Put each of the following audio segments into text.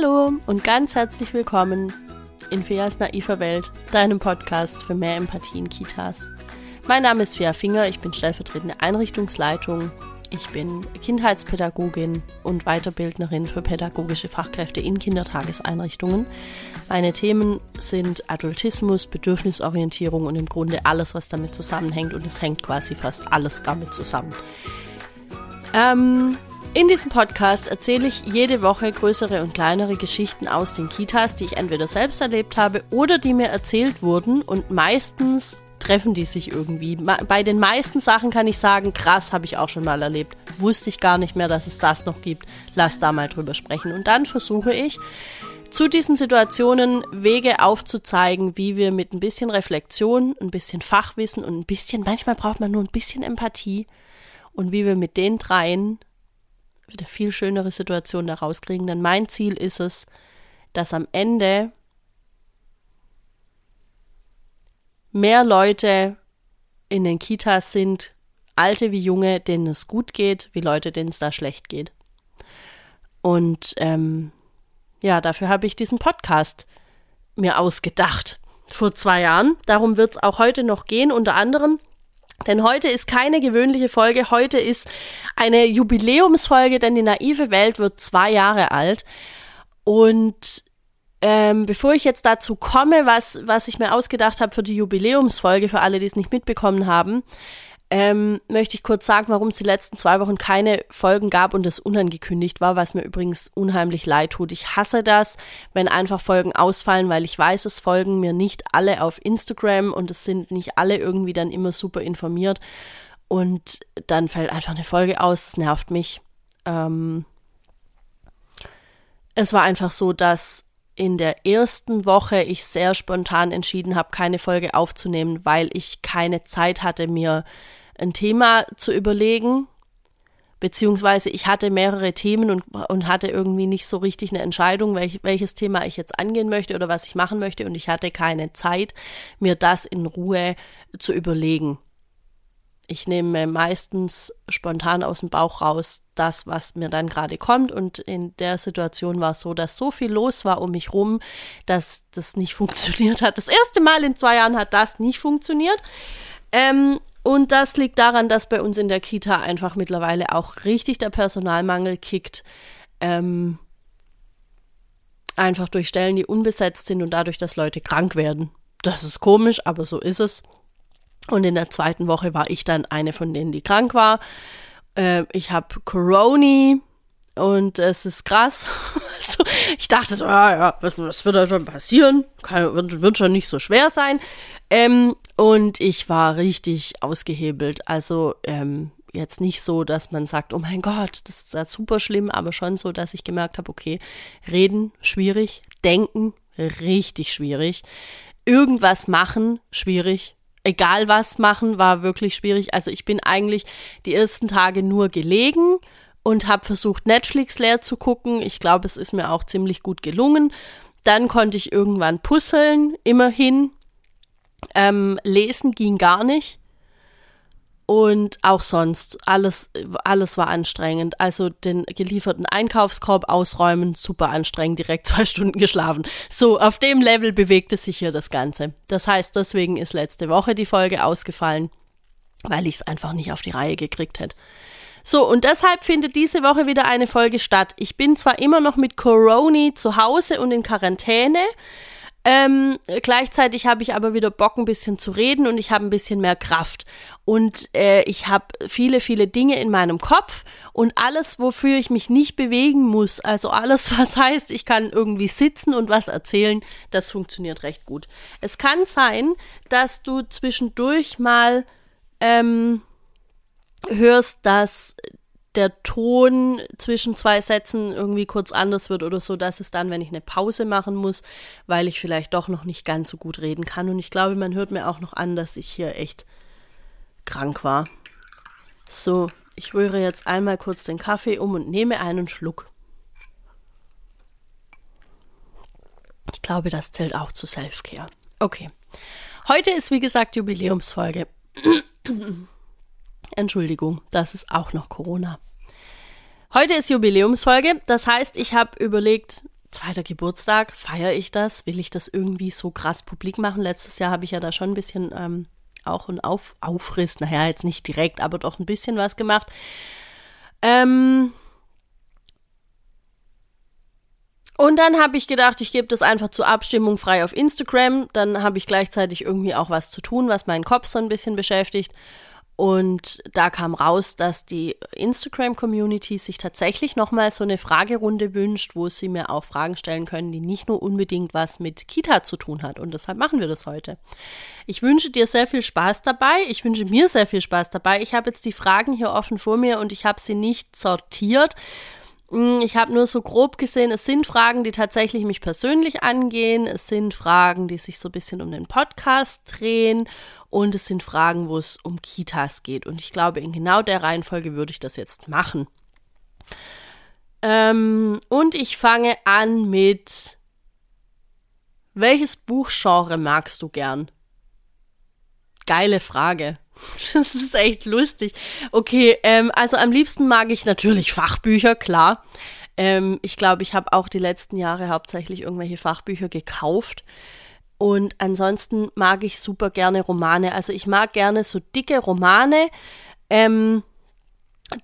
Hallo und ganz herzlich willkommen in Feas naiver Welt, deinem Podcast für mehr Empathie in Kitas. Mein Name ist Fia Finger, ich bin stellvertretende Einrichtungsleitung. Ich bin Kindheitspädagogin und Weiterbildnerin für pädagogische Fachkräfte in Kindertageseinrichtungen. Meine Themen sind Adultismus, Bedürfnisorientierung und im Grunde alles, was damit zusammenhängt. Und es hängt quasi fast alles damit zusammen. Ähm, in diesem Podcast erzähle ich jede Woche größere und kleinere Geschichten aus den Kitas, die ich entweder selbst erlebt habe oder die mir erzählt wurden und meistens treffen die sich irgendwie. Bei den meisten Sachen kann ich sagen, krass, habe ich auch schon mal erlebt. Wusste ich gar nicht mehr, dass es das noch gibt. Lass da mal drüber sprechen. Und dann versuche ich, zu diesen Situationen Wege aufzuzeigen, wie wir mit ein bisschen Reflexion, ein bisschen Fachwissen und ein bisschen, manchmal braucht man nur ein bisschen Empathie und wie wir mit den dreien wieder viel schönere Situation da rauskriegen. Denn mein Ziel ist es, dass am Ende mehr Leute in den Kitas sind, alte wie junge, denen es gut geht, wie Leute, denen es da schlecht geht. Und ähm, ja, dafür habe ich diesen Podcast mir ausgedacht vor zwei Jahren. Darum wird es auch heute noch gehen, unter anderem denn heute ist keine gewöhnliche Folge, heute ist eine Jubiläumsfolge, denn die naive Welt wird zwei Jahre alt. Und ähm, bevor ich jetzt dazu komme, was, was ich mir ausgedacht habe für die Jubiläumsfolge, für alle, die es nicht mitbekommen haben, ähm, möchte ich kurz sagen, warum es die letzten zwei Wochen keine Folgen gab und es unangekündigt war, was mir übrigens unheimlich leid tut. Ich hasse das, wenn einfach Folgen ausfallen, weil ich weiß, es folgen mir nicht alle auf Instagram und es sind nicht alle irgendwie dann immer super informiert. Und dann fällt einfach eine Folge aus, es nervt mich. Ähm, es war einfach so, dass in der ersten Woche ich sehr spontan entschieden habe, keine Folge aufzunehmen, weil ich keine Zeit hatte, mir ein Thema zu überlegen, beziehungsweise ich hatte mehrere Themen und, und hatte irgendwie nicht so richtig eine Entscheidung, welch, welches Thema ich jetzt angehen möchte oder was ich machen möchte und ich hatte keine Zeit, mir das in Ruhe zu überlegen. Ich nehme meistens spontan aus dem Bauch raus das, was mir dann gerade kommt. Und in der Situation war es so, dass so viel los war um mich rum, dass das nicht funktioniert hat. Das erste Mal in zwei Jahren hat das nicht funktioniert. Ähm, und das liegt daran, dass bei uns in der Kita einfach mittlerweile auch richtig der Personalmangel kickt. Ähm, einfach durch Stellen, die unbesetzt sind und dadurch, dass Leute krank werden. Das ist komisch, aber so ist es. Und in der zweiten Woche war ich dann eine von denen, die krank war. Äh, ich habe Corona und es ist krass. also, ich dachte so, ah, ja, was, was, wird da schon passieren? Kann, wird, wird schon nicht so schwer sein. Ähm, und ich war richtig ausgehebelt. Also ähm, jetzt nicht so, dass man sagt, oh mein Gott, das ist ja super schlimm, aber schon so, dass ich gemerkt habe, okay, reden schwierig, denken richtig schwierig, irgendwas machen schwierig, egal was machen war wirklich schwierig. Also ich bin eigentlich die ersten Tage nur gelegen und habe versucht Netflix leer zu gucken. Ich glaube, es ist mir auch ziemlich gut gelungen. Dann konnte ich irgendwann puzzeln, immerhin. Ähm, lesen ging gar nicht. Und auch sonst, alles, alles war anstrengend. Also den gelieferten Einkaufskorb ausräumen, super anstrengend, direkt zwei Stunden geschlafen. So, auf dem Level bewegte sich hier das Ganze. Das heißt, deswegen ist letzte Woche die Folge ausgefallen, weil ich es einfach nicht auf die Reihe gekriegt hätte. So, und deshalb findet diese Woche wieder eine Folge statt. Ich bin zwar immer noch mit Corona zu Hause und in Quarantäne, ähm, gleichzeitig habe ich aber wieder Bock, ein bisschen zu reden und ich habe ein bisschen mehr Kraft. Und äh, ich habe viele, viele Dinge in meinem Kopf und alles, wofür ich mich nicht bewegen muss, also alles, was heißt, ich kann irgendwie sitzen und was erzählen, das funktioniert recht gut. Es kann sein, dass du zwischendurch mal ähm, hörst, dass der Ton zwischen zwei Sätzen irgendwie kurz anders wird oder so, dass es dann, wenn ich eine Pause machen muss, weil ich vielleicht doch noch nicht ganz so gut reden kann. Und ich glaube, man hört mir auch noch an, dass ich hier echt krank war. So, ich rühre jetzt einmal kurz den Kaffee um und nehme einen Schluck. Ich glaube, das zählt auch zu Selfcare. Okay. Heute ist, wie gesagt, Jubiläumsfolge. Entschuldigung, das ist auch noch Corona. Heute ist Jubiläumsfolge, das heißt, ich habe überlegt, zweiter Geburtstag, feiere ich das? Will ich das irgendwie so krass publik machen? Letztes Jahr habe ich ja da schon ein bisschen ähm, auch einen Auf Aufriss, naja, jetzt nicht direkt, aber doch ein bisschen was gemacht. Ähm, und dann habe ich gedacht, ich gebe das einfach zur Abstimmung frei auf Instagram. Dann habe ich gleichzeitig irgendwie auch was zu tun, was meinen Kopf so ein bisschen beschäftigt. Und da kam raus, dass die Instagram-Community sich tatsächlich nochmal so eine Fragerunde wünscht, wo sie mir auch Fragen stellen können, die nicht nur unbedingt was mit Kita zu tun hat. Und deshalb machen wir das heute. Ich wünsche dir sehr viel Spaß dabei. Ich wünsche mir sehr viel Spaß dabei. Ich habe jetzt die Fragen hier offen vor mir und ich habe sie nicht sortiert. Hm, ich habe nur so grob gesehen, es sind Fragen, die tatsächlich mich persönlich angehen. Es sind Fragen, die sich so ein bisschen um den Podcast drehen. Und es sind Fragen, wo es um Kitas geht. Und ich glaube, in genau der Reihenfolge würde ich das jetzt machen. Ähm, und ich fange an mit, welches Buchgenre magst du gern? Geile Frage. Das ist echt lustig. Okay, ähm, also am liebsten mag ich natürlich Fachbücher, klar. Ähm, ich glaube, ich habe auch die letzten Jahre hauptsächlich irgendwelche Fachbücher gekauft. Und ansonsten mag ich super gerne Romane. Also ich mag gerne so dicke Romane, ähm,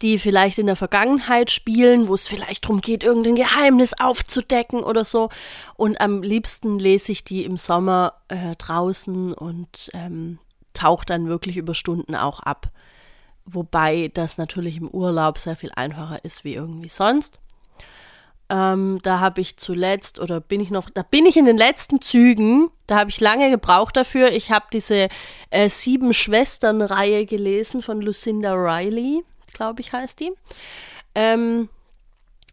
die vielleicht in der Vergangenheit spielen, wo es vielleicht darum geht, irgendein Geheimnis aufzudecken oder so. Und am liebsten lese ich die im Sommer äh, draußen und ähm, taucht dann wirklich über Stunden auch ab. Wobei das natürlich im Urlaub sehr viel einfacher ist wie irgendwie sonst. Ähm, da habe ich zuletzt oder bin ich noch, da bin ich in den letzten Zügen. Da habe ich lange gebraucht dafür. Ich habe diese äh, Sieben Schwestern-Reihe gelesen von Lucinda Riley, glaube ich, heißt die. Ähm,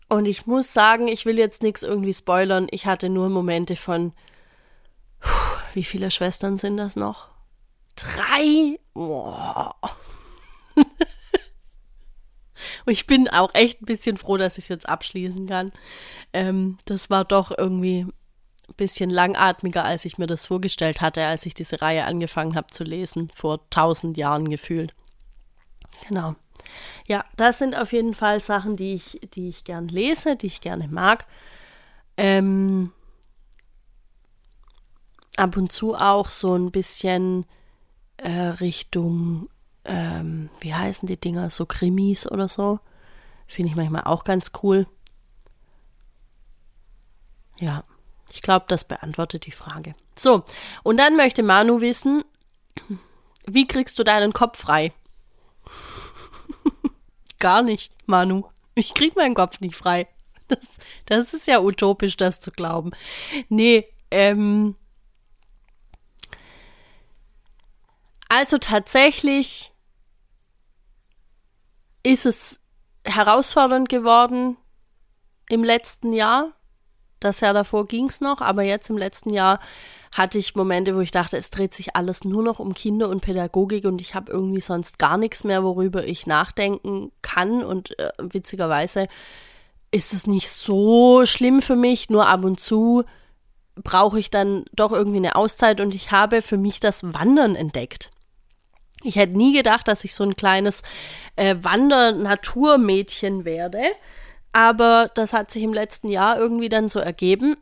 und ich muss sagen, ich will jetzt nichts irgendwie spoilern. Ich hatte nur Momente von, wie viele Schwestern sind das noch? Drei? Boah. Und ich bin auch echt ein bisschen froh, dass ich es jetzt abschließen kann. Ähm, das war doch irgendwie ein bisschen langatmiger, als ich mir das vorgestellt hatte, als ich diese Reihe angefangen habe zu lesen, vor tausend Jahren gefühlt. Genau. Ja, das sind auf jeden Fall Sachen, die ich, die ich gern lese, die ich gerne mag. Ähm, ab und zu auch so ein bisschen äh, Richtung ähm, wie heißen die Dinger, so Krimis oder so. Finde ich manchmal auch ganz cool. Ja, ich glaube, das beantwortet die Frage. So, und dann möchte Manu wissen, wie kriegst du deinen Kopf frei? Gar nicht, Manu. Ich krieg meinen Kopf nicht frei. Das, das ist ja utopisch, das zu glauben. Nee, ähm. Also tatsächlich ist es herausfordernd geworden im letzten Jahr. Das Jahr davor ging es noch, aber jetzt im letzten Jahr hatte ich Momente, wo ich dachte, es dreht sich alles nur noch um Kinder und Pädagogik und ich habe irgendwie sonst gar nichts mehr, worüber ich nachdenken kann. Und äh, witzigerweise ist es nicht so schlimm für mich, nur ab und zu brauche ich dann doch irgendwie eine Auszeit und ich habe für mich das Wandern entdeckt. Ich hätte nie gedacht, dass ich so ein kleines äh, Wander-Naturmädchen werde. Aber das hat sich im letzten Jahr irgendwie dann so ergeben.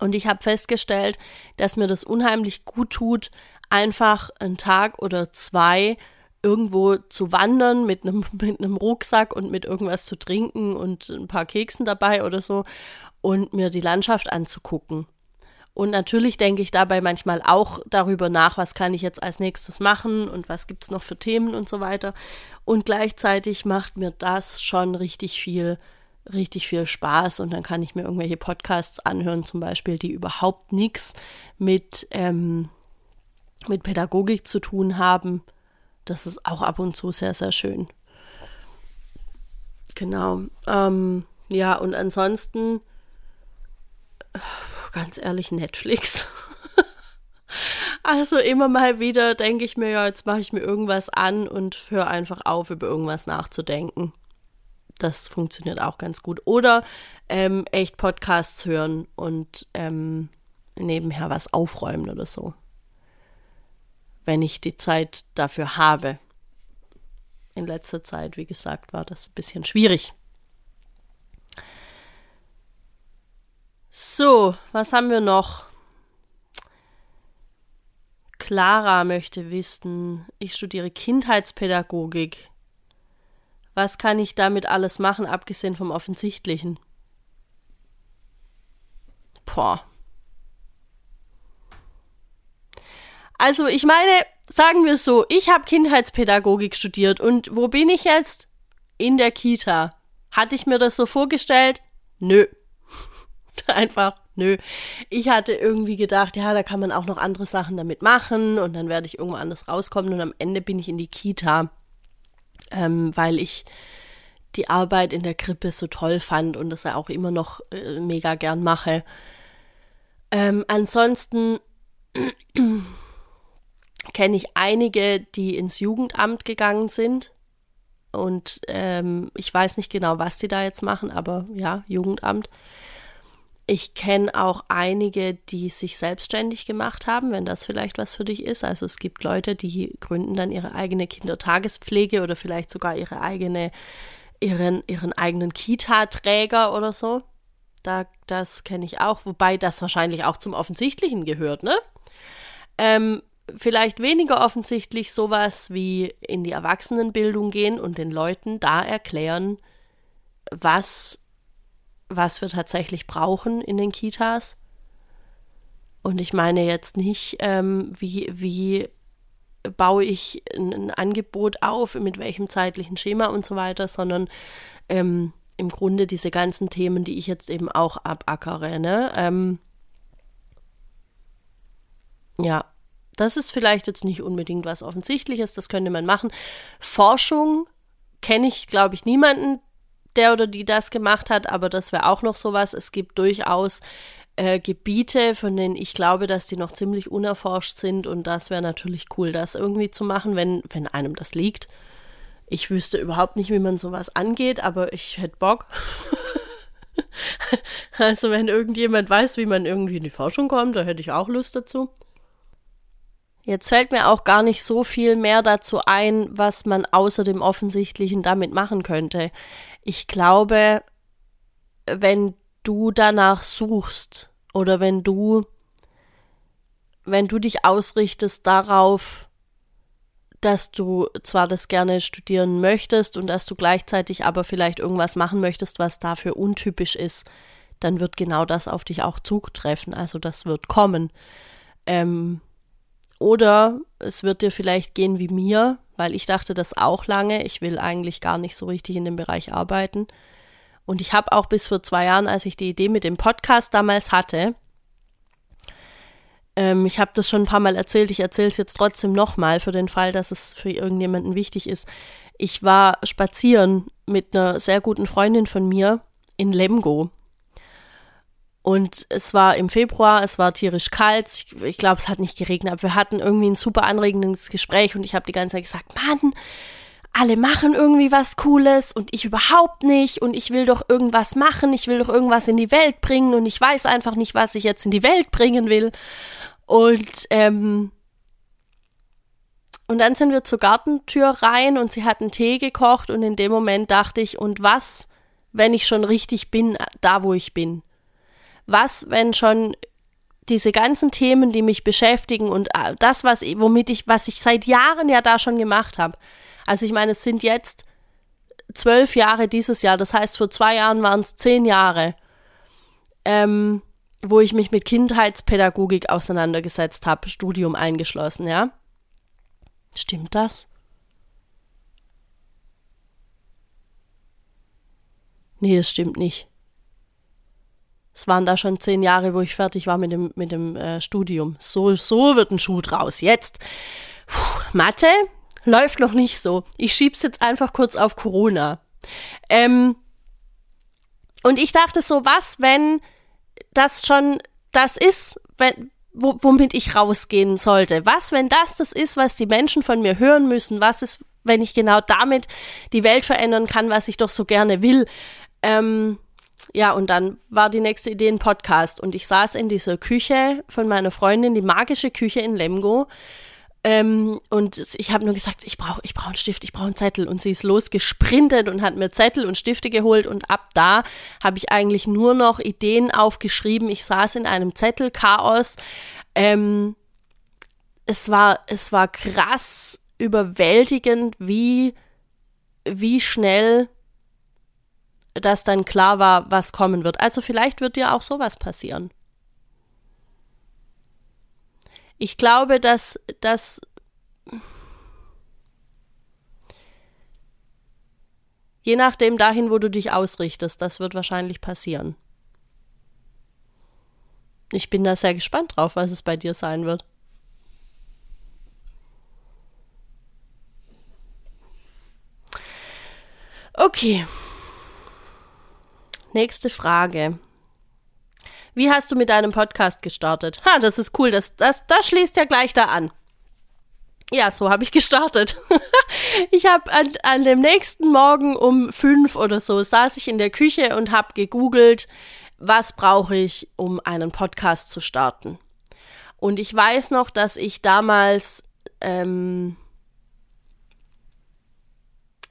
Und ich habe festgestellt, dass mir das unheimlich gut tut, einfach einen Tag oder zwei irgendwo zu wandern mit einem, mit einem Rucksack und mit irgendwas zu trinken und ein paar Keksen dabei oder so und mir die Landschaft anzugucken. Und natürlich denke ich dabei manchmal auch darüber nach, was kann ich jetzt als nächstes machen und was gibt es noch für Themen und so weiter. Und gleichzeitig macht mir das schon richtig viel, richtig viel Spaß. Und dann kann ich mir irgendwelche Podcasts anhören, zum Beispiel, die überhaupt nichts mit, ähm, mit Pädagogik zu tun haben. Das ist auch ab und zu sehr, sehr schön. Genau. Ähm, ja, und ansonsten ganz ehrlich Netflix. also immer mal wieder denke ich mir, ja, jetzt mache ich mir irgendwas an und höre einfach auf, über irgendwas nachzudenken. Das funktioniert auch ganz gut. Oder ähm, echt Podcasts hören und ähm, nebenher was aufräumen oder so. Wenn ich die Zeit dafür habe. In letzter Zeit, wie gesagt, war das ein bisschen schwierig. So, was haben wir noch? Clara möchte wissen, ich studiere Kindheitspädagogik. Was kann ich damit alles machen, abgesehen vom Offensichtlichen? Boah. Also, ich meine, sagen wir es so, ich habe Kindheitspädagogik studiert und wo bin ich jetzt? In der Kita. Hatte ich mir das so vorgestellt? Nö. Einfach nö. Ich hatte irgendwie gedacht, ja, da kann man auch noch andere Sachen damit machen und dann werde ich irgendwo anders rauskommen und am Ende bin ich in die Kita, ähm, weil ich die Arbeit in der Krippe so toll fand und das ja auch immer noch äh, mega gern mache. Ähm, ansonsten kenne ich einige, die ins Jugendamt gegangen sind. Und ähm, ich weiß nicht genau, was sie da jetzt machen, aber ja, Jugendamt. Ich kenne auch einige, die sich selbstständig gemacht haben, wenn das vielleicht was für dich ist. Also es gibt Leute, die gründen dann ihre eigene Kindertagespflege oder vielleicht sogar ihre eigene, ihren, ihren eigenen Kita-Träger oder so. Da, das kenne ich auch, wobei das wahrscheinlich auch zum Offensichtlichen gehört, ne? Ähm, vielleicht weniger offensichtlich sowas wie in die Erwachsenenbildung gehen und den Leuten da erklären, was, was wir tatsächlich brauchen in den Kitas. Und ich meine jetzt nicht, ähm, wie, wie baue ich ein, ein, Angebot auf, mit welchem zeitlichen Schema und so weiter, sondern ähm, im Grunde diese ganzen Themen, die ich jetzt eben auch abackere. Ne? Ähm, ja, das ist vielleicht jetzt nicht unbedingt was Offensichtliches, das könnte man machen. Forschung kenne ich, glaube ich, niemanden, der oder die das gemacht hat, aber das wäre auch noch sowas. Es gibt durchaus äh, Gebiete, von denen ich glaube, dass die noch ziemlich unerforscht sind und das wäre natürlich cool, das irgendwie zu machen, wenn, wenn einem das liegt. Ich wüsste überhaupt nicht, wie man sowas angeht, aber ich hätte Bock. also wenn irgendjemand weiß, wie man irgendwie in die Forschung kommt, da hätte ich auch Lust dazu. Jetzt fällt mir auch gar nicht so viel mehr dazu ein, was man außer dem Offensichtlichen damit machen könnte. Ich glaube, wenn du danach suchst oder wenn du, wenn du dich ausrichtest darauf, dass du zwar das gerne studieren möchtest und dass du gleichzeitig aber vielleicht irgendwas machen möchtest, was dafür untypisch ist, dann wird genau das auf dich auch zutreffen. Also das wird kommen. Ähm, oder es wird dir vielleicht gehen wie mir, weil ich dachte das auch lange. Ich will eigentlich gar nicht so richtig in dem Bereich arbeiten. Und ich habe auch bis vor zwei Jahren, als ich die Idee mit dem Podcast damals hatte, ähm, ich habe das schon ein paar Mal erzählt, ich erzähle es jetzt trotzdem nochmal für den Fall, dass es für irgendjemanden wichtig ist. Ich war spazieren mit einer sehr guten Freundin von mir in Lemgo. Und es war im Februar, es war tierisch kalt. Ich, ich glaube, es hat nicht geregnet, aber wir hatten irgendwie ein super anregendes Gespräch und ich habe die ganze Zeit gesagt, Mann, alle machen irgendwie was Cooles und ich überhaupt nicht und ich will doch irgendwas machen, ich will doch irgendwas in die Welt bringen und ich weiß einfach nicht, was ich jetzt in die Welt bringen will. Und ähm, und dann sind wir zur Gartentür rein und sie hat einen Tee gekocht und in dem Moment dachte ich, und was, wenn ich schon richtig bin, da wo ich bin? Was, wenn schon diese ganzen Themen, die mich beschäftigen und äh, das, was, womit ich, was ich seit Jahren ja da schon gemacht habe. Also ich meine, es sind jetzt zwölf Jahre dieses Jahr, das heißt, vor zwei Jahren waren es zehn Jahre, ähm, wo ich mich mit Kindheitspädagogik auseinandergesetzt habe, Studium eingeschlossen, ja. Stimmt das? Nee, das stimmt nicht. Es waren da schon zehn Jahre, wo ich fertig war mit dem, mit dem äh, Studium. So, so wird ein Schuh draus. Jetzt, Puh, Mathe läuft noch nicht so. Ich schieb's jetzt einfach kurz auf Corona. Ähm, und ich dachte so, was, wenn das schon das ist, wenn, womit ich rausgehen sollte? Was, wenn das das ist, was die Menschen von mir hören müssen? Was ist, wenn ich genau damit die Welt verändern kann, was ich doch so gerne will? Ähm, ja, und dann war die nächste Idee ein Podcast. Und ich saß in dieser Küche von meiner Freundin, die magische Küche in Lemgo. Ähm, und ich habe nur gesagt, ich brauche ich brauch einen Stift, ich brauche einen Zettel. Und sie ist losgesprintet und hat mir Zettel und Stifte geholt. Und ab da habe ich eigentlich nur noch Ideen aufgeschrieben. Ich saß in einem Zettelchaos. Ähm, es war, es war krass überwältigend, wie, wie schnell das dann klar war, was kommen wird. Also vielleicht wird dir auch sowas passieren. Ich glaube, dass das je nachdem dahin, wo du dich ausrichtest, das wird wahrscheinlich passieren. Ich bin da sehr gespannt drauf, was es bei dir sein wird. Okay. Nächste Frage. Wie hast du mit deinem Podcast gestartet? Ha, das ist cool. Das, das, das schließt ja gleich da an. Ja, so habe ich gestartet. ich habe an, an dem nächsten Morgen um fünf oder so saß ich in der Küche und habe gegoogelt, was brauche ich, um einen Podcast zu starten. Und ich weiß noch, dass ich damals ähm,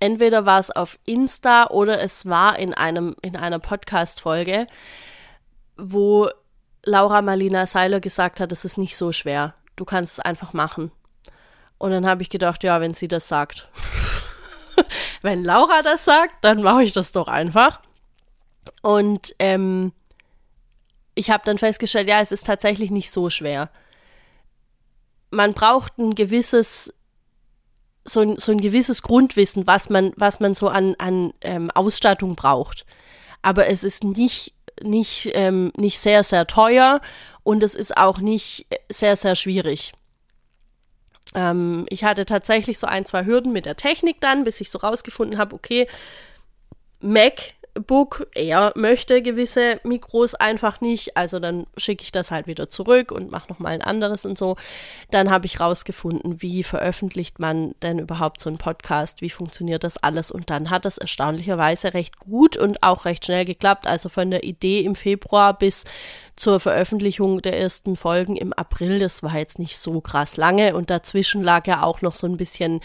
entweder war es auf Insta oder es war in einem in einer Podcast Folge wo Laura Marlina Seiler gesagt hat, es ist nicht so schwer. Du kannst es einfach machen. Und dann habe ich gedacht, ja, wenn sie das sagt. wenn Laura das sagt, dann mache ich das doch einfach. Und ähm, ich habe dann festgestellt, ja, es ist tatsächlich nicht so schwer. Man braucht ein gewisses, so ein, so ein gewisses Grundwissen, was man, was man so an, an ähm, Ausstattung braucht. Aber es ist nicht nicht, ähm, nicht sehr, sehr teuer und es ist auch nicht sehr, sehr schwierig. Ähm, ich hatte tatsächlich so ein, zwei Hürden mit der Technik dann, bis ich so rausgefunden habe, okay, Mac Book, er möchte gewisse Mikros einfach nicht, also dann schicke ich das halt wieder zurück und mache nochmal ein anderes und so. Dann habe ich rausgefunden, wie veröffentlicht man denn überhaupt so einen Podcast, wie funktioniert das alles und dann hat das erstaunlicherweise recht gut und auch recht schnell geklappt. Also von der Idee im Februar bis zur Veröffentlichung der ersten Folgen im April, das war jetzt nicht so krass lange und dazwischen lag ja auch noch so ein bisschen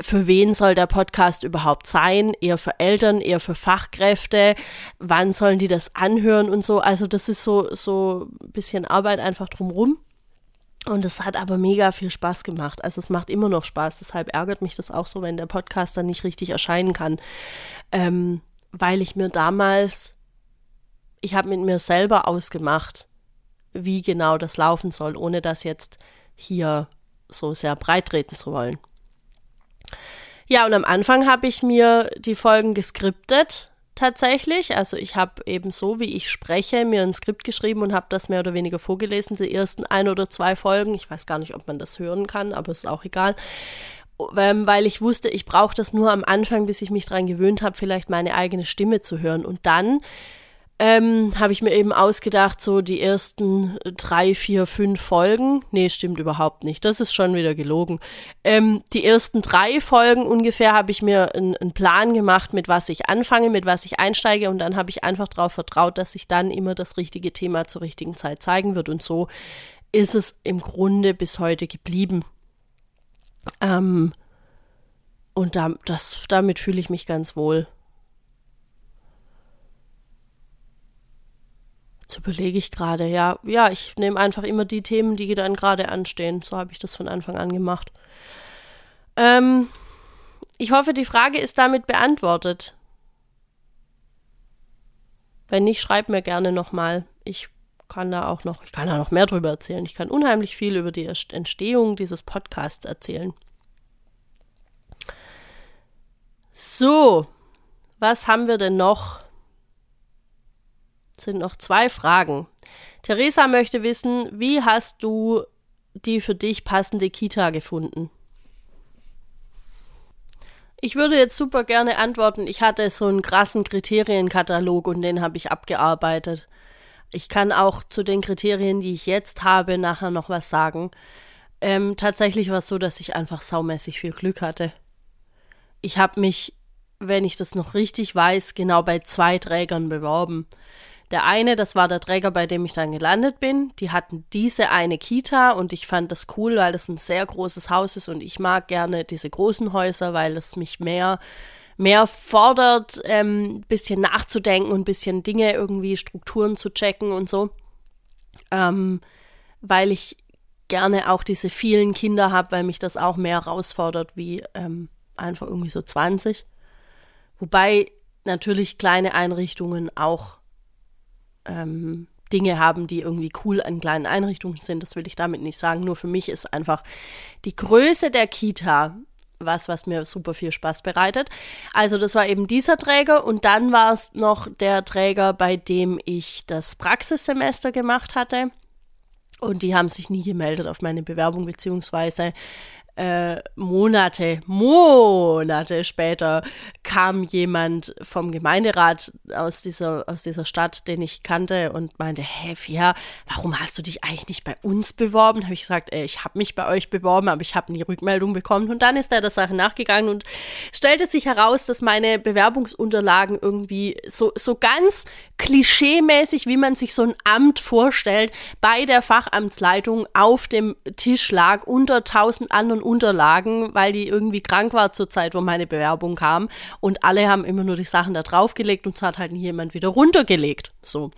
für wen soll der Podcast überhaupt sein? Eher für Eltern, eher für Fachkräfte? Wann sollen die das anhören und so? Also das ist so, so ein bisschen Arbeit einfach drumrum. Und es hat aber mega viel Spaß gemacht. Also es macht immer noch Spaß. Deshalb ärgert mich das auch so, wenn der Podcast dann nicht richtig erscheinen kann. Ähm, weil ich mir damals, ich habe mit mir selber ausgemacht, wie genau das laufen soll, ohne das jetzt hier so sehr breit treten zu wollen. Ja, und am Anfang habe ich mir die Folgen geskriptet tatsächlich. Also ich habe eben so, wie ich spreche, mir ein Skript geschrieben und habe das mehr oder weniger vorgelesen, die ersten ein oder zwei Folgen. Ich weiß gar nicht, ob man das hören kann, aber ist auch egal. Ähm, weil ich wusste, ich brauche das nur am Anfang, bis ich mich daran gewöhnt habe, vielleicht meine eigene Stimme zu hören. Und dann ähm, habe ich mir eben ausgedacht, so die ersten drei, vier, fünf Folgen. Nee, stimmt überhaupt nicht. Das ist schon wieder gelogen. Ähm, die ersten drei Folgen ungefähr habe ich mir einen Plan gemacht, mit was ich anfange, mit was ich einsteige und dann habe ich einfach darauf vertraut, dass sich dann immer das richtige Thema zur richtigen Zeit zeigen wird. Und so ist es im Grunde bis heute geblieben. Ähm, und da, das, damit fühle ich mich ganz wohl. Jetzt überlege ich gerade, ja, ja, ich nehme einfach immer die Themen, die dann gerade anstehen. So habe ich das von Anfang an gemacht. Ähm, ich hoffe, die Frage ist damit beantwortet. Wenn nicht, schreib mir gerne nochmal. Ich kann da auch noch, ich kann da noch mehr drüber erzählen. Ich kann unheimlich viel über die Entstehung dieses Podcasts erzählen. So, was haben wir denn noch? Sind noch zwei Fragen. Theresa möchte wissen, wie hast du die für dich passende Kita gefunden? Ich würde jetzt super gerne antworten, ich hatte so einen krassen Kriterienkatalog und den habe ich abgearbeitet. Ich kann auch zu den Kriterien, die ich jetzt habe, nachher noch was sagen. Ähm, tatsächlich war es so, dass ich einfach saumäßig viel Glück hatte. Ich habe mich, wenn ich das noch richtig weiß, genau bei zwei Trägern beworben. Der eine, das war der Träger, bei dem ich dann gelandet bin. Die hatten diese eine Kita und ich fand das cool, weil das ein sehr großes Haus ist und ich mag gerne diese großen Häuser, weil es mich mehr mehr fordert, ein ähm, bisschen nachzudenken und ein bisschen Dinge irgendwie, Strukturen zu checken und so. Ähm, weil ich gerne auch diese vielen Kinder habe, weil mich das auch mehr herausfordert wie ähm, einfach irgendwie so 20. Wobei natürlich kleine Einrichtungen auch ähm, Dinge haben, die irgendwie cool an kleinen Einrichtungen sind. Das will ich damit nicht sagen. Nur für mich ist einfach die Größe der Kita was, was mir super viel Spaß bereitet. Also das war eben dieser Träger und dann war es noch der Träger, bei dem ich das Praxissemester gemacht hatte. Und die haben sich nie gemeldet auf meine Bewerbung, beziehungsweise äh, Monate, Monate später kam jemand vom Gemeinderat aus dieser, aus dieser Stadt, den ich kannte und meinte, hey Fia, warum hast du dich eigentlich nicht bei uns beworben? Habe ich gesagt, ey, ich habe mich bei euch beworben, aber ich habe nie Rückmeldung bekommen. Und dann ist er der Sache nachgegangen und stellte sich heraus, dass meine Bewerbungsunterlagen irgendwie so, so ganz klischeemäßig, wie man sich so ein Amt vorstellt, bei der Fachamtsleitung auf dem Tisch lag, unter tausend anderen Unterlagen, weil die irgendwie krank war zur Zeit, wo meine Bewerbung kam. Und alle haben immer nur die Sachen da draufgelegt und es hat halt jemand wieder runtergelegt. So.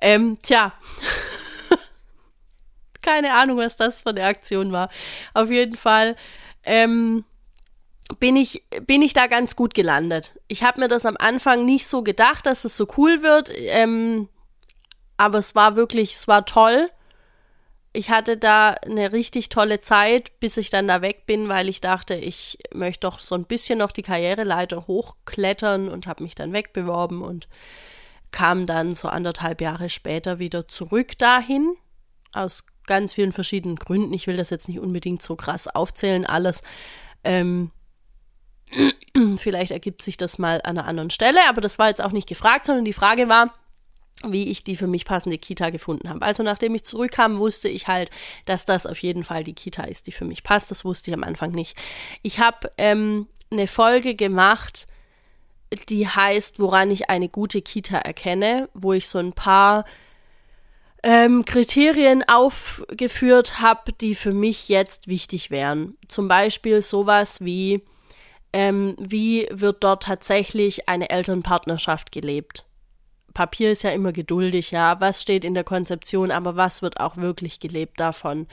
Ähm, tja. Keine Ahnung, was das für eine Aktion war. Auf jeden Fall. Ähm, bin ich, bin ich da ganz gut gelandet. Ich habe mir das am Anfang nicht so gedacht, dass es so cool wird, ähm, aber es war wirklich, es war toll ich hatte da eine richtig tolle Zeit, bis ich dann da weg bin, weil ich dachte, ich möchte doch so ein bisschen noch die Karriereleiter hochklettern und habe mich dann wegbeworben und kam dann so anderthalb Jahre später wieder zurück dahin, aus ganz vielen verschiedenen Gründen. Ich will das jetzt nicht unbedingt so krass aufzählen, alles. Ähm, vielleicht ergibt sich das mal an einer anderen Stelle, aber das war jetzt auch nicht gefragt, sondern die Frage war, wie ich die für mich passende Kita gefunden habe. Also nachdem ich zurückkam, wusste ich halt, dass das auf jeden Fall die Kita ist, die für mich passt. Das wusste ich am Anfang nicht. Ich habe ähm, eine Folge gemacht, die heißt, woran ich eine gute Kita erkenne, wo ich so ein paar ähm, Kriterien aufgeführt habe, die für mich jetzt wichtig wären. Zum Beispiel sowas wie, ähm, wie wird dort tatsächlich eine Elternpartnerschaft gelebt? Papier ist ja immer geduldig, ja. Was steht in der Konzeption, aber was wird auch wirklich gelebt davon?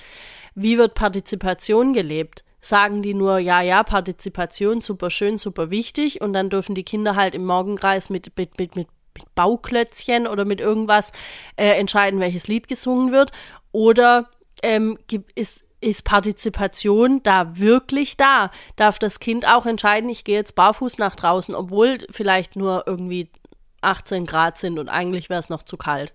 Wie wird Partizipation gelebt? Sagen die nur, ja, ja, Partizipation, super schön, super wichtig, und dann dürfen die Kinder halt im Morgenkreis mit, mit, mit, mit Bauklötzchen oder mit irgendwas äh, entscheiden, welches Lied gesungen wird? Oder ähm, ist, ist Partizipation da wirklich da? Darf das Kind auch entscheiden, ich gehe jetzt barfuß nach draußen, obwohl vielleicht nur irgendwie 18 Grad sind und eigentlich wäre es noch zu kalt.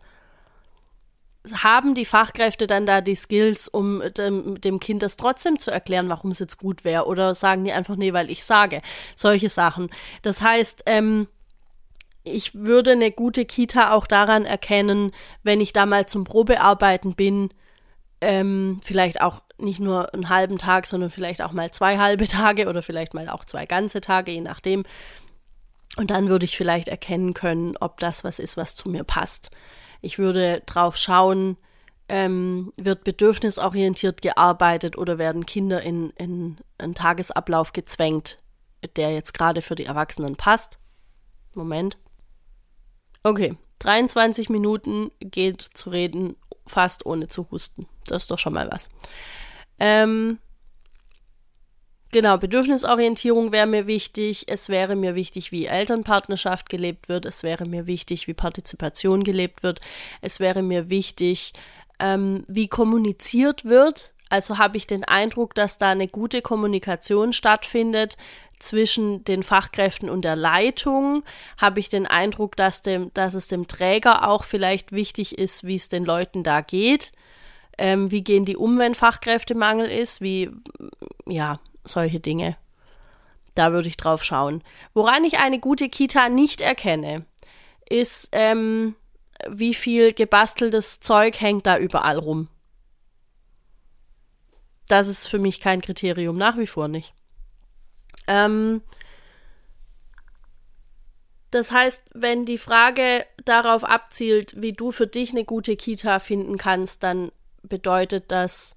Haben die Fachkräfte dann da die Skills, um dem, dem Kind das trotzdem zu erklären, warum es jetzt gut wäre? Oder sagen die einfach, nee, weil ich sage. Solche Sachen. Das heißt, ähm, ich würde eine gute Kita auch daran erkennen, wenn ich da mal zum Probearbeiten bin, ähm, vielleicht auch nicht nur einen halben Tag, sondern vielleicht auch mal zwei halbe Tage oder vielleicht mal auch zwei ganze Tage, je nachdem, und dann würde ich vielleicht erkennen können, ob das was ist, was zu mir passt. Ich würde drauf schauen, ähm, wird bedürfnisorientiert gearbeitet oder werden Kinder in, in einen Tagesablauf gezwängt, der jetzt gerade für die Erwachsenen passt. Moment. Okay, 23 Minuten geht zu reden, fast ohne zu husten. Das ist doch schon mal was. Ähm, Genau, Bedürfnisorientierung wäre mir wichtig. Es wäre mir wichtig, wie Elternpartnerschaft gelebt wird. Es wäre mir wichtig, wie Partizipation gelebt wird. Es wäre mir wichtig, ähm, wie kommuniziert wird. Also habe ich den Eindruck, dass da eine gute Kommunikation stattfindet zwischen den Fachkräften und der Leitung. Habe ich den Eindruck, dass, dem, dass es dem Träger auch vielleicht wichtig ist, wie es den Leuten da geht. Ähm, wie gehen die um, wenn Fachkräftemangel ist? Wie, ja, solche Dinge. Da würde ich drauf schauen. Woran ich eine gute Kita nicht erkenne, ist, ähm, wie viel gebasteltes Zeug hängt da überall rum. Das ist für mich kein Kriterium, nach wie vor nicht. Ähm, Das heißt, wenn die Frage darauf abzielt, wie du für dich eine gute Kita finden kannst, dann bedeutet das,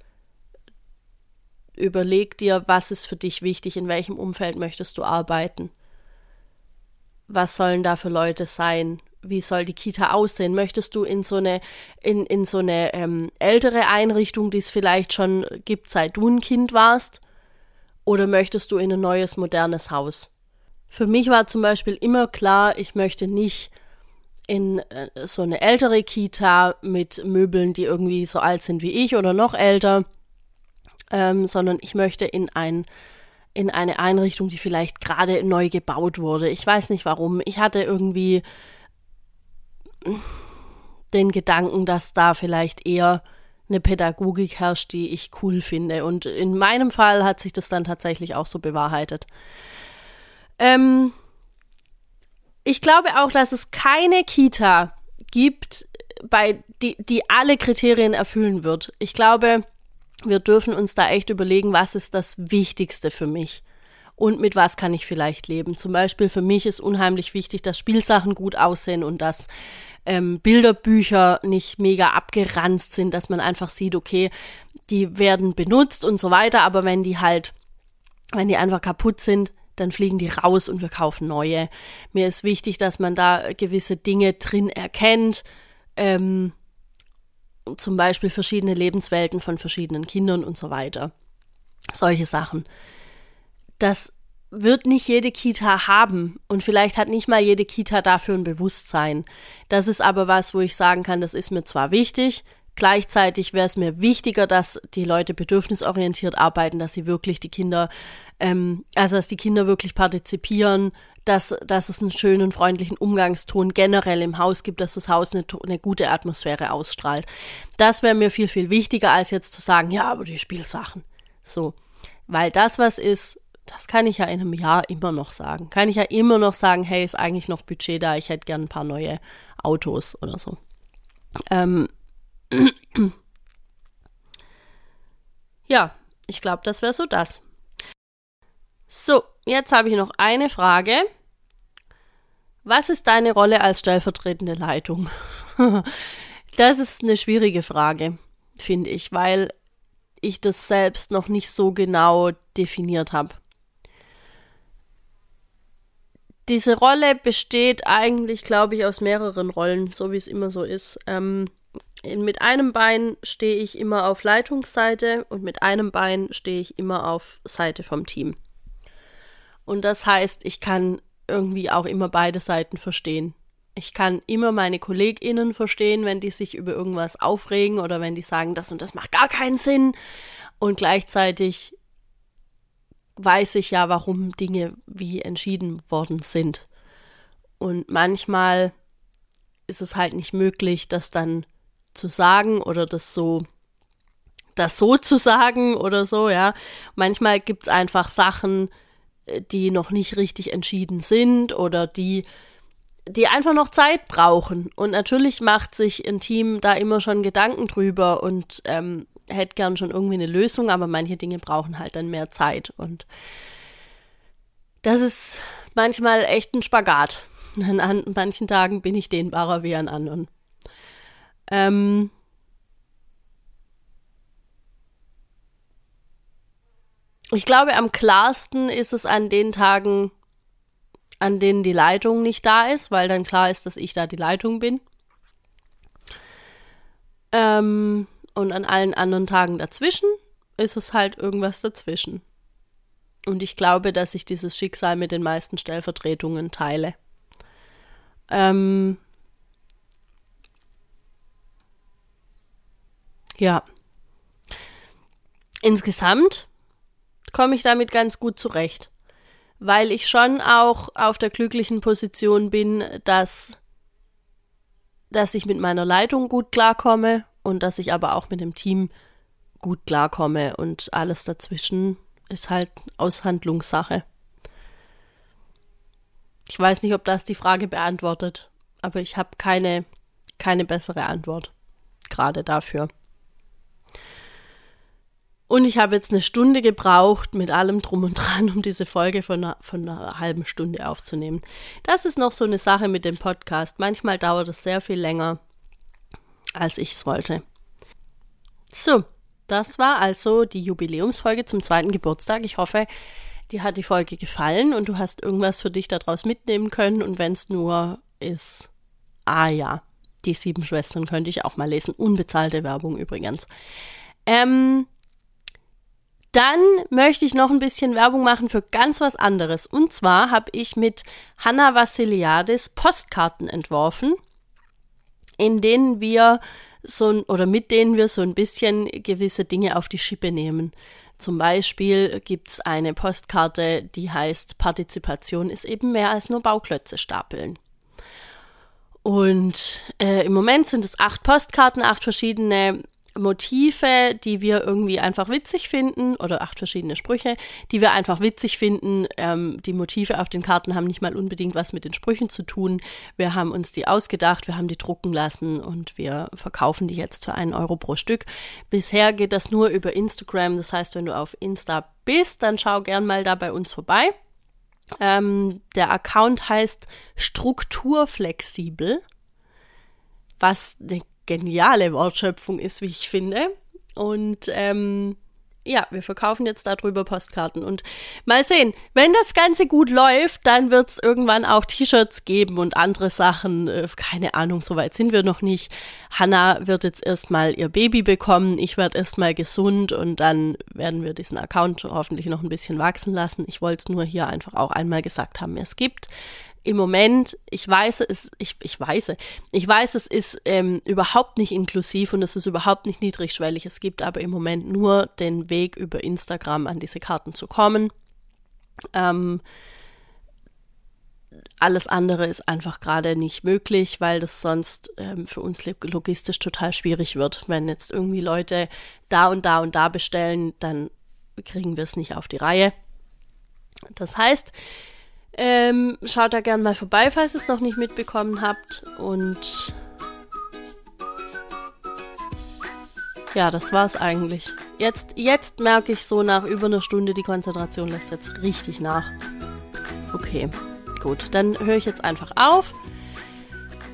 überleg dir, was ist für dich wichtig, in welchem Umfeld möchtest du arbeiten. Was sollen da für Leute sein? Wie soll die Kita aussehen? Möchtest du in so eine, in, in so eine ähm, ältere Einrichtung, die es vielleicht schon gibt, seit du ein Kind warst? Oder möchtest du in ein neues, modernes Haus? Für mich war zum Beispiel immer klar, ich möchte nicht in äh, so eine ältere Kita mit Möbeln, die irgendwie so alt sind wie ich oder noch älter, ähm, sondern ich möchte in ein in eine Einrichtung, die vielleicht gerade neu gebaut wurde. Ich weiß nicht warum. Ich hatte irgendwie den Gedanken, dass da vielleicht eher eine Pädagogik herrscht, die ich cool finde. Und in meinem Fall hat sich das dann tatsächlich auch so bewahrheitet. Ähm, ich glaube auch, dass es keine Kita gibt, bei die, die alle Kriterien erfüllen wird. Ich glaube, wir dürfen uns da echt überlegen, was ist das Wichtigste für mich und mit was kann ich vielleicht leben. Zum Beispiel für mich ist unheimlich wichtig, dass Spielsachen gut aussehen und dass ähm, Bilderbücher nicht mega abgeranzt sind, dass man einfach sieht, okay, die werden benutzt und so weiter, aber wenn die halt, wenn die einfach kaputt sind, dann fliegen die raus und wir kaufen neue. Mir ist wichtig, dass man da gewisse Dinge drin erkennt. Ähm, zum Beispiel verschiedene Lebenswelten von verschiedenen Kindern und so weiter. Solche Sachen. Das wird nicht jede Kita haben und vielleicht hat nicht mal jede Kita dafür ein Bewusstsein. Das ist aber was, wo ich sagen kann, das ist mir zwar wichtig, Gleichzeitig wäre es mir wichtiger, dass die Leute bedürfnisorientiert arbeiten, dass sie wirklich die Kinder, ähm, also dass die Kinder wirklich partizipieren, dass, dass es einen schönen, freundlichen Umgangston generell im Haus gibt, dass das Haus eine, eine gute Atmosphäre ausstrahlt. Das wäre mir viel, viel wichtiger, als jetzt zu sagen, ja, aber die Spielsachen. So. Weil das, was ist, das kann ich ja in einem Jahr immer noch sagen. Kann ich ja immer noch sagen, hey, ist eigentlich noch Budget da, ich hätte gern ein paar neue Autos oder so. Ähm, ja, ich glaube, das wäre so das. So, jetzt habe ich noch eine Frage. Was ist deine Rolle als stellvertretende Leitung? das ist eine schwierige Frage, finde ich, weil ich das selbst noch nicht so genau definiert habe. Diese Rolle besteht eigentlich, glaube ich, aus mehreren Rollen, so wie es immer so ist. Ähm, mit einem Bein stehe ich immer auf Leitungsseite und mit einem Bein stehe ich immer auf Seite vom Team. Und das heißt, ich kann irgendwie auch immer beide Seiten verstehen. Ich kann immer meine KollegInnen verstehen, wenn die sich über irgendwas aufregen oder wenn die sagen, das und das macht gar keinen Sinn. Und gleichzeitig weiß ich ja, warum Dinge wie entschieden worden sind. Und manchmal ist es halt nicht möglich, das dann zu sagen oder das so, das so zu sagen oder so, ja. Manchmal gibt es einfach Sachen, äh, die noch nicht richtig entschieden sind oder die, die einfach noch Zeit brauchen. Und natürlich macht sich ein Team da immer schon Gedanken drüber und ähm, hätte gern schon irgendwie eine Lösung, aber manche Dinge brauchen halt dann mehr Zeit. Und das ist manchmal echt ein Spagat. An manchen Tagen bin ich dehnbarer wie an anderen. Ähm, ich glaube, am klarsten ist es an den Tagen, an denen die Leitung nicht da ist, weil dann klar ist, dass ich da die Leitung bin. Ähm, und an allen anderen Tagen dazwischen ist es halt irgendwas dazwischen. Und ich glaube, dass ich dieses Schicksal mit den meisten Stellvertretungen teile. Ähm, Ja. Insgesamt komme ich damit ganz gut zurecht, weil ich schon auch auf der glücklichen Position bin, dass, dass ich mit meiner Leitung gut klarkomme und dass ich aber auch mit dem Team gut klarkomme und alles dazwischen ist halt Aushandlungssache. Ich weiß nicht, ob das die Frage beantwortet, aber ich habe keine, keine bessere Antwort gerade dafür. Und ich habe jetzt eine Stunde gebraucht mit allem drum und dran, um diese Folge von einer, von einer halben Stunde aufzunehmen. Das ist noch so eine Sache mit dem Podcast. Manchmal dauert es sehr viel länger, als ich es wollte. So, das war also die Jubiläumsfolge zum zweiten Geburtstag. Ich hoffe, dir hat die Folge gefallen und du hast irgendwas für dich daraus mitnehmen können. Und wenn es nur ist, ah ja, die sieben Schwestern könnte ich auch mal lesen. Unbezahlte Werbung übrigens. Ähm, dann möchte ich noch ein bisschen Werbung machen für ganz was anderes. Und zwar habe ich mit Hanna Vassiliadis Postkarten entworfen, in denen wir so oder mit denen wir so ein bisschen gewisse Dinge auf die Schippe nehmen. Zum Beispiel gibt es eine Postkarte, die heißt Partizipation ist eben mehr als nur Bauklötze stapeln. Und äh, im Moment sind es acht Postkarten, acht verschiedene Motive, die wir irgendwie einfach witzig finden, oder acht verschiedene Sprüche, die wir einfach witzig finden. Ähm, die Motive auf den Karten haben nicht mal unbedingt was mit den Sprüchen zu tun. Wir haben uns die ausgedacht, wir haben die drucken lassen und wir verkaufen die jetzt für einen Euro pro Stück. Bisher geht das nur über Instagram. Das heißt, wenn du auf Insta bist, dann schau gern mal da bei uns vorbei. Ähm, der Account heißt Strukturflexibel, was eine geniale Wortschöpfung ist, wie ich finde. Und ähm, ja, wir verkaufen jetzt darüber Postkarten und mal sehen, wenn das Ganze gut läuft, dann wird es irgendwann auch T-Shirts geben und andere Sachen. Äh, keine Ahnung, so weit sind wir noch nicht. Hanna wird jetzt erstmal ihr Baby bekommen, ich werde erstmal gesund und dann werden wir diesen Account hoffentlich noch ein bisschen wachsen lassen. Ich wollte es nur hier einfach auch einmal gesagt haben, es gibt im Moment, ich weiß es, ich, ich weiß, ich weiß, es ist ähm, überhaupt nicht inklusiv und es ist überhaupt nicht niedrigschwellig. Es gibt aber im Moment nur den Weg über Instagram an diese Karten zu kommen. Ähm, alles andere ist einfach gerade nicht möglich, weil das sonst ähm, für uns logistisch total schwierig wird. Wenn jetzt irgendwie Leute da und da und da bestellen, dann kriegen wir es nicht auf die Reihe. Das heißt, ähm, schaut da gerne mal vorbei, falls ihr es noch nicht mitbekommen habt. Und ja, das war's eigentlich. Jetzt, jetzt merke ich so nach über einer Stunde, die Konzentration lässt jetzt richtig nach. Okay, gut. Dann höre ich jetzt einfach auf.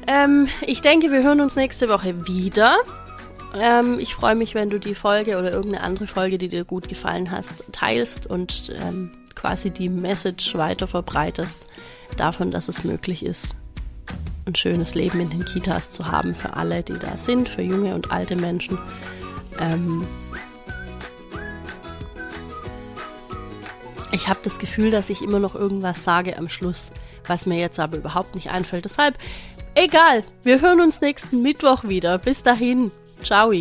Ähm, ich denke, wir hören uns nächste Woche wieder. Ähm, ich freue mich, wenn du die Folge oder irgendeine andere Folge, die dir gut gefallen hast, teilst und ähm, quasi die Message weiter verbreitest davon, dass es möglich ist, ein schönes Leben in den Kitas zu haben für alle, die da sind, für junge und alte Menschen. Ähm ich habe das Gefühl, dass ich immer noch irgendwas sage am Schluss, was mir jetzt aber überhaupt nicht einfällt. Deshalb, egal, wir hören uns nächsten Mittwoch wieder. Bis dahin, ciao.